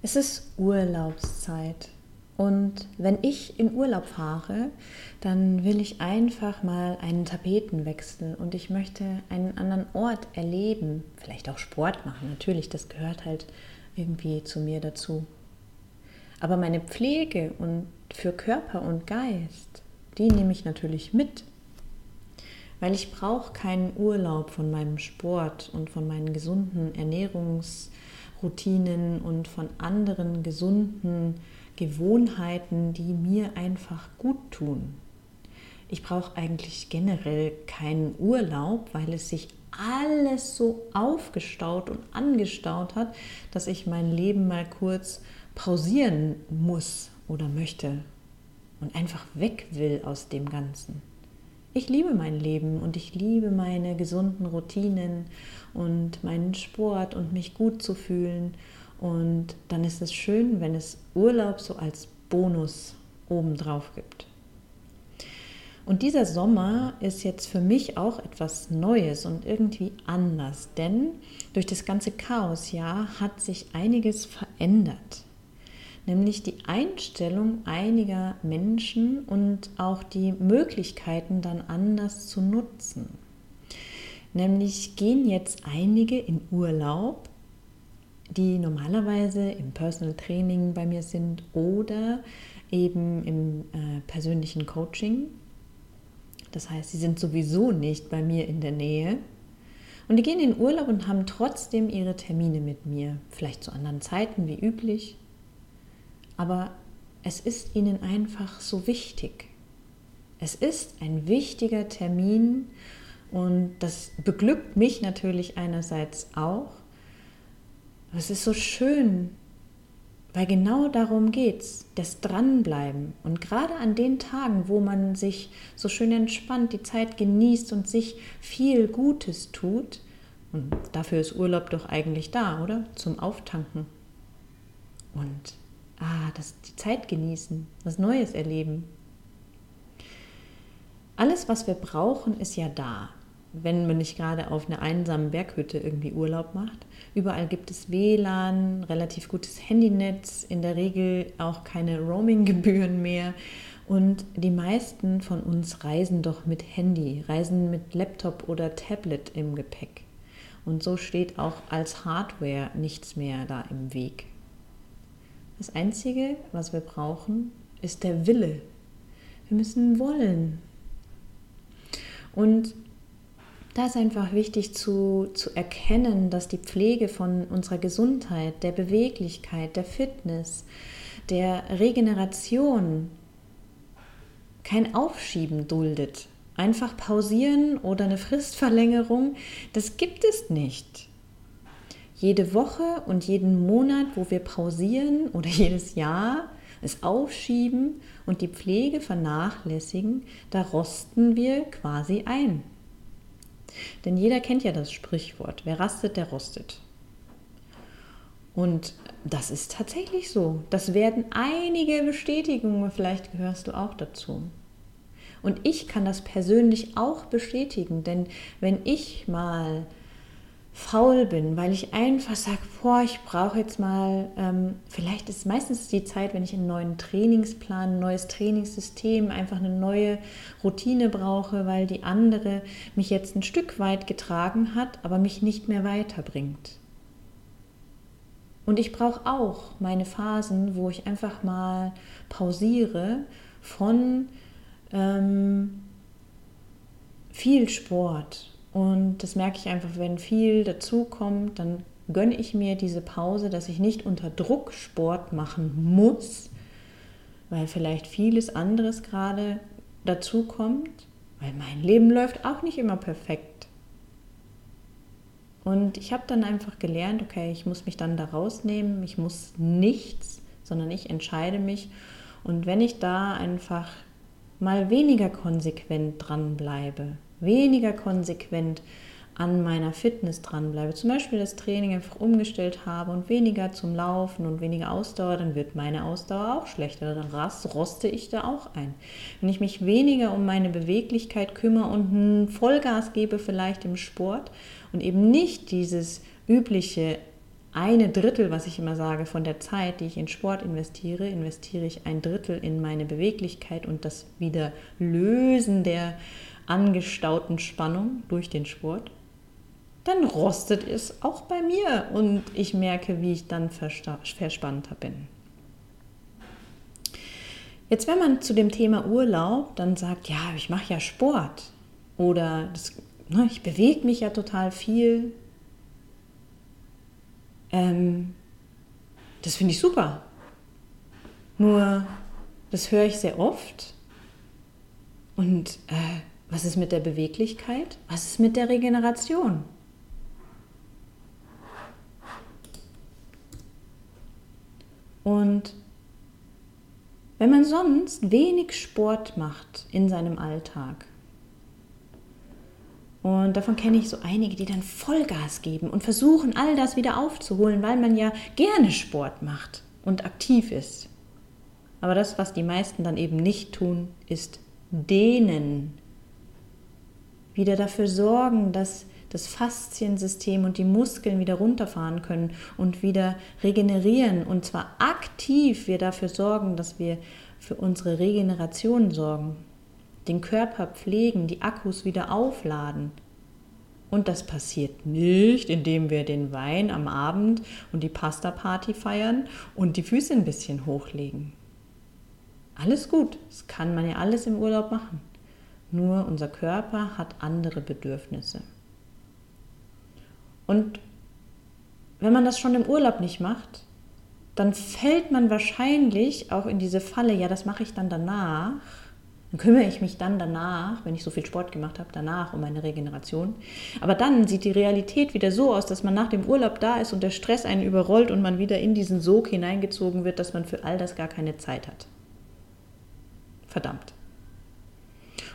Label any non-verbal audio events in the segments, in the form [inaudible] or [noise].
Es ist Urlaubszeit und wenn ich in Urlaub fahre, dann will ich einfach mal einen Tapetenwechsel und ich möchte einen anderen Ort erleben, vielleicht auch Sport machen, natürlich, das gehört halt irgendwie zu mir dazu. Aber meine Pflege und für Körper und Geist, die nehme ich natürlich mit. Weil ich brauche keinen Urlaub von meinem Sport und von meinen gesunden Ernährungsroutinen und von anderen gesunden Gewohnheiten, die mir einfach gut tun. Ich brauche eigentlich generell keinen Urlaub, weil es sich alles so aufgestaut und angestaut hat, dass ich mein Leben mal kurz pausieren muss oder möchte und einfach weg will aus dem Ganzen. Ich liebe mein Leben und ich liebe meine gesunden Routinen und meinen Sport und mich gut zu fühlen. Und dann ist es schön, wenn es Urlaub so als Bonus obendrauf gibt. Und dieser Sommer ist jetzt für mich auch etwas Neues und irgendwie anders, denn durch das ganze Chaos, ja, hat sich einiges verändert. Nämlich die Einstellung einiger Menschen und auch die Möglichkeiten dann anders zu nutzen. Nämlich gehen jetzt einige in Urlaub, die normalerweise im Personal Training bei mir sind oder eben im äh, persönlichen Coaching das heißt, sie sind sowieso nicht bei mir in der Nähe. Und die gehen in Urlaub und haben trotzdem ihre Termine mit mir. Vielleicht zu anderen Zeiten wie üblich. Aber es ist ihnen einfach so wichtig. Es ist ein wichtiger Termin und das beglückt mich natürlich einerseits auch. es ist so schön, weil genau darum geht es, das Dranbleiben. Und gerade an den Tagen, wo man sich so schön entspannt, die Zeit genießt und sich viel Gutes tut, und dafür ist Urlaub doch eigentlich da, oder? Zum Auftanken. Und ah, das, die Zeit genießen, was Neues erleben. Alles, was wir brauchen, ist ja da wenn man nicht gerade auf einer einsamen Berghütte irgendwie Urlaub macht. Überall gibt es WLAN, relativ gutes Handynetz, in der Regel auch keine Roaming-Gebühren mehr. Und die meisten von uns reisen doch mit Handy, reisen mit Laptop oder Tablet im Gepäck. Und so steht auch als Hardware nichts mehr da im Weg. Das Einzige, was wir brauchen, ist der Wille. Wir müssen wollen. Und da ist einfach wichtig zu, zu erkennen, dass die Pflege von unserer Gesundheit, der Beweglichkeit, der Fitness, der Regeneration kein Aufschieben duldet. Einfach pausieren oder eine Fristverlängerung, das gibt es nicht. Jede Woche und jeden Monat, wo wir pausieren [laughs] oder jedes Jahr es aufschieben und die Pflege vernachlässigen, da rosten wir quasi ein. Denn jeder kennt ja das Sprichwort, wer rastet, der rostet. Und das ist tatsächlich so. Das werden einige Bestätigungen, vielleicht gehörst du auch dazu. Und ich kann das persönlich auch bestätigen, denn wenn ich mal faul bin, weil ich einfach sage, boah, ich brauche jetzt mal, ähm, vielleicht ist meistens die Zeit, wenn ich einen neuen Trainingsplan, ein neues Trainingssystem, einfach eine neue Routine brauche, weil die andere mich jetzt ein Stück weit getragen hat, aber mich nicht mehr weiterbringt. Und ich brauche auch meine Phasen, wo ich einfach mal pausiere von ähm, viel Sport und das merke ich einfach, wenn viel dazukommt, dann gönne ich mir diese Pause, dass ich nicht unter Druck Sport machen muss, weil vielleicht vieles anderes gerade dazukommt, weil mein Leben läuft auch nicht immer perfekt. Und ich habe dann einfach gelernt, okay, ich muss mich dann da rausnehmen, ich muss nichts sondern ich entscheide mich. Und wenn ich da einfach mal weniger konsequent dranbleibe, weniger konsequent an meiner Fitness dranbleibe, zum Beispiel das Training einfach umgestellt habe und weniger zum Laufen und weniger Ausdauer, dann wird meine Ausdauer auch schlechter. Dann roste ich da auch ein. Wenn ich mich weniger um meine Beweglichkeit kümmere und Vollgas gebe vielleicht im Sport und eben nicht dieses übliche eine Drittel, was ich immer sage, von der Zeit, die ich in Sport investiere, investiere ich ein Drittel in meine Beweglichkeit und das wieder Lösen der angestauten Spannung durch den Sport dann rostet es auch bei mir und ich merke, wie ich dann verspannter bin. Jetzt, wenn man zu dem Thema Urlaub dann sagt, ja, ich mache ja Sport oder das, ne, ich bewege mich ja total viel, ähm, das finde ich super. Nur, das höre ich sehr oft. Und äh, was ist mit der Beweglichkeit? Was ist mit der Regeneration? Und wenn man sonst wenig Sport macht in seinem Alltag, und davon kenne ich so einige, die dann Vollgas geben und versuchen, all das wieder aufzuholen, weil man ja gerne Sport macht und aktiv ist. Aber das, was die meisten dann eben nicht tun, ist dehnen. Wieder dafür sorgen, dass das Fasziensystem und die Muskeln wieder runterfahren können und wieder regenerieren. Und zwar aktiv wir dafür sorgen, dass wir für unsere Regeneration sorgen, den Körper pflegen, die Akkus wieder aufladen. Und das passiert nicht, indem wir den Wein am Abend und die Pasta-Party feiern und die Füße ein bisschen hochlegen. Alles gut, das kann man ja alles im Urlaub machen. Nur unser Körper hat andere Bedürfnisse. Und wenn man das schon im Urlaub nicht macht, dann fällt man wahrscheinlich auch in diese Falle, ja, das mache ich dann danach. Dann kümmere ich mich dann danach, wenn ich so viel Sport gemacht habe, danach um meine Regeneration. Aber dann sieht die Realität wieder so aus, dass man nach dem Urlaub da ist und der Stress einen überrollt und man wieder in diesen Sog hineingezogen wird, dass man für all das gar keine Zeit hat. Verdammt.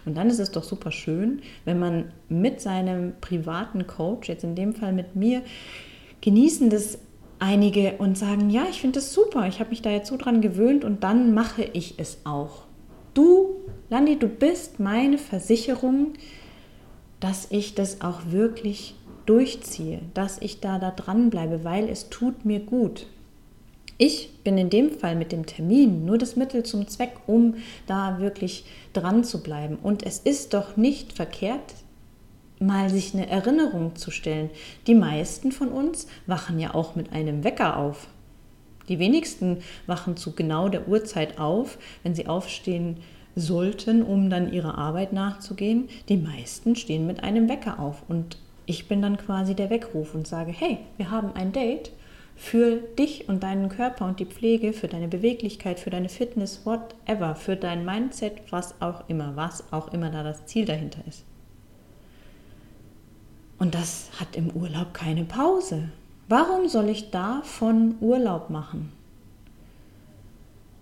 Und dann ist es doch super schön, wenn man mit seinem privaten Coach, jetzt in dem Fall mit mir, genießen das einige und sagen, ja, ich finde das super, ich habe mich da jetzt so dran gewöhnt und dann mache ich es auch. Du, Landi, du bist meine Versicherung, dass ich das auch wirklich durchziehe, dass ich da, da dranbleibe, weil es tut mir gut. Ich bin in dem Fall mit dem Termin nur das Mittel zum Zweck, um da wirklich dran zu bleiben. Und es ist doch nicht verkehrt, mal sich eine Erinnerung zu stellen. Die meisten von uns wachen ja auch mit einem Wecker auf. Die wenigsten wachen zu genau der Uhrzeit auf, wenn sie aufstehen sollten, um dann ihrer Arbeit nachzugehen. Die meisten stehen mit einem Wecker auf und ich bin dann quasi der Weckruf und sage, hey, wir haben ein Date für dich und deinen Körper und die Pflege, für deine Beweglichkeit, für deine Fitness, whatever, für dein Mindset, was auch immer, was auch immer da das Ziel dahinter ist. Und das hat im Urlaub keine Pause. Warum soll ich davon Urlaub machen?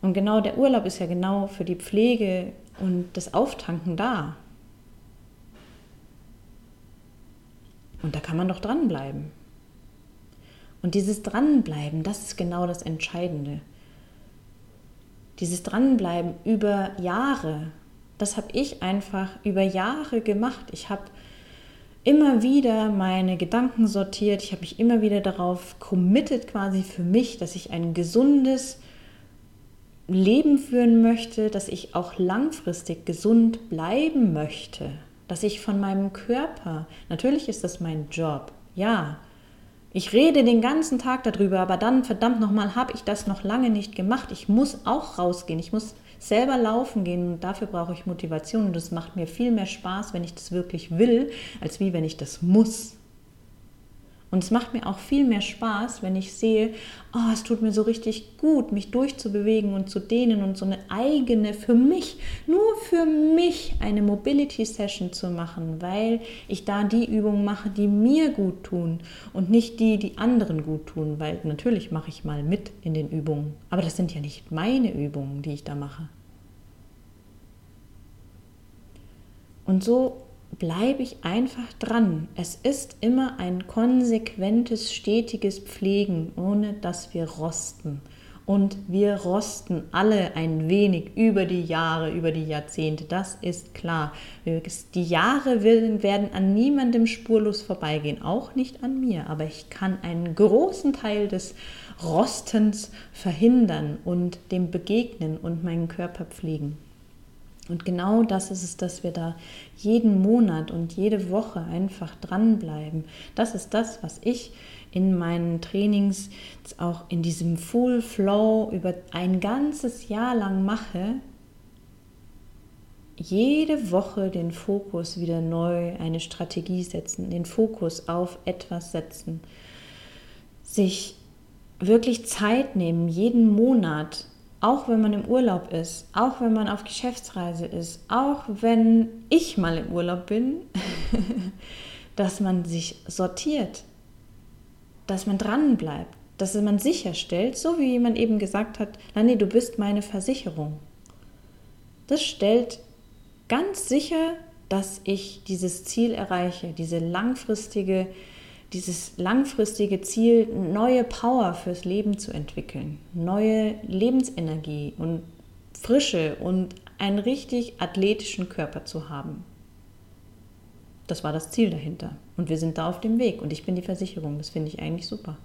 Und genau der Urlaub ist ja genau für die Pflege und das Auftanken da. Und da kann man doch dranbleiben. Und dieses Dranbleiben, das ist genau das Entscheidende. Dieses Dranbleiben über Jahre, das habe ich einfach über Jahre gemacht. Ich habe immer wieder meine Gedanken sortiert, ich habe mich immer wieder darauf committed quasi für mich, dass ich ein gesundes Leben führen möchte, dass ich auch langfristig gesund bleiben möchte, dass ich von meinem Körper, natürlich ist das mein Job, ja, ich rede den ganzen Tag darüber, aber dann, verdammt nochmal, habe ich das noch lange nicht gemacht. Ich muss auch rausgehen. Ich muss selber laufen gehen und dafür brauche ich Motivation. Und das macht mir viel mehr Spaß, wenn ich das wirklich will, als wie wenn ich das muss. Und es macht mir auch viel mehr Spaß, wenn ich sehe, oh, es tut mir so richtig gut, mich durchzubewegen und zu dehnen und so eine eigene, für mich, nur für mich eine Mobility Session zu machen, weil ich da die Übungen mache, die mir gut tun und nicht die, die anderen gut tun, weil natürlich mache ich mal mit in den Übungen, aber das sind ja nicht meine Übungen, die ich da mache. Und so bleibe ich einfach dran. Es ist immer ein konsequentes, stetiges Pflegen, ohne dass wir rosten. Und wir rosten alle ein wenig über die Jahre, über die Jahrzehnte. Das ist klar. Die Jahre werden an niemandem spurlos vorbeigehen, auch nicht an mir. Aber ich kann einen großen Teil des Rostens verhindern und dem begegnen und meinen Körper pflegen. Und genau das ist es, dass wir da jeden Monat und jede Woche einfach dranbleiben. Das ist das, was ich in meinen Trainings auch in diesem Full Flow über ein ganzes Jahr lang mache. Jede Woche den Fokus wieder neu, eine Strategie setzen, den Fokus auf etwas setzen, sich wirklich Zeit nehmen, jeden Monat auch wenn man im Urlaub ist, auch wenn man auf Geschäftsreise ist, auch wenn ich mal im Urlaub bin, [laughs] dass man sich sortiert, dass man dran bleibt, dass man sicherstellt, so wie jemand eben gesagt hat, Lani, du bist meine Versicherung. Das stellt ganz sicher, dass ich dieses Ziel erreiche, diese langfristige dieses langfristige Ziel, neue Power fürs Leben zu entwickeln, neue Lebensenergie und Frische und einen richtig athletischen Körper zu haben. Das war das Ziel dahinter. Und wir sind da auf dem Weg. Und ich bin die Versicherung. Das finde ich eigentlich super.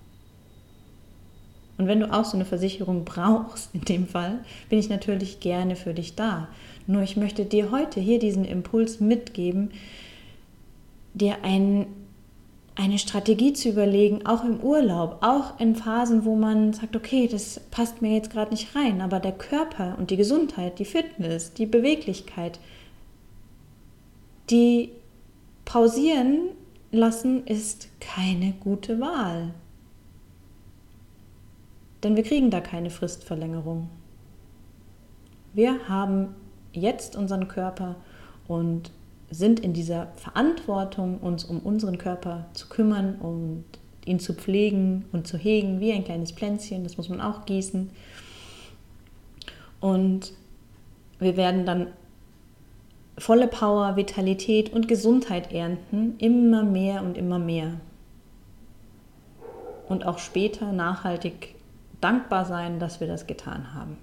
Und wenn du auch so eine Versicherung [laughs] brauchst, in dem Fall, bin ich natürlich gerne für dich da. Nur ich möchte dir heute hier diesen Impuls mitgeben, dir einen eine Strategie zu überlegen, auch im Urlaub, auch in Phasen, wo man sagt, okay, das passt mir jetzt gerade nicht rein, aber der Körper und die Gesundheit, die Fitness, die Beweglichkeit, die pausieren lassen, ist keine gute Wahl. Denn wir kriegen da keine Fristverlängerung. Wir haben jetzt unseren Körper und sind in dieser Verantwortung, uns um unseren Körper zu kümmern und ihn zu pflegen und zu hegen, wie ein kleines Pflänzchen, das muss man auch gießen. Und wir werden dann volle Power, Vitalität und Gesundheit ernten, immer mehr und immer mehr. Und auch später nachhaltig dankbar sein, dass wir das getan haben.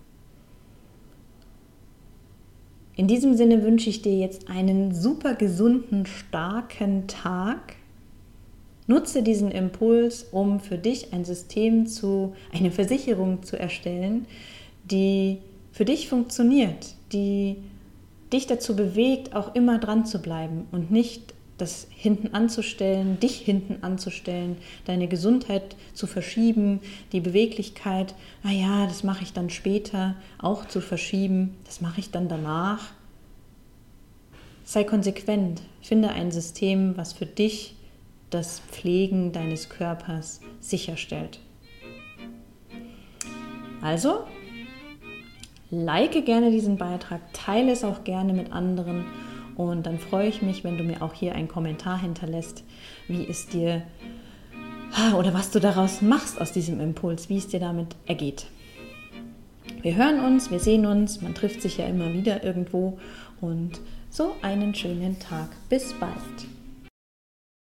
In diesem Sinne wünsche ich dir jetzt einen super gesunden, starken Tag. Nutze diesen Impuls, um für dich ein System zu, eine Versicherung zu erstellen, die für dich funktioniert, die dich dazu bewegt, auch immer dran zu bleiben und nicht das hinten anzustellen, dich hinten anzustellen, deine Gesundheit zu verschieben, die Beweglichkeit, naja, das mache ich dann später, auch zu verschieben, das mache ich dann danach. Sei konsequent, finde ein System, was für dich das Pflegen deines Körpers sicherstellt. Also, like gerne diesen Beitrag, teile es auch gerne mit anderen und dann freue ich mich, wenn du mir auch hier einen Kommentar hinterlässt, wie es dir oder was du daraus machst aus diesem Impuls, wie es dir damit ergeht. Wir hören uns, wir sehen uns, man trifft sich ja immer wieder irgendwo und so einen schönen Tag. Bis bald.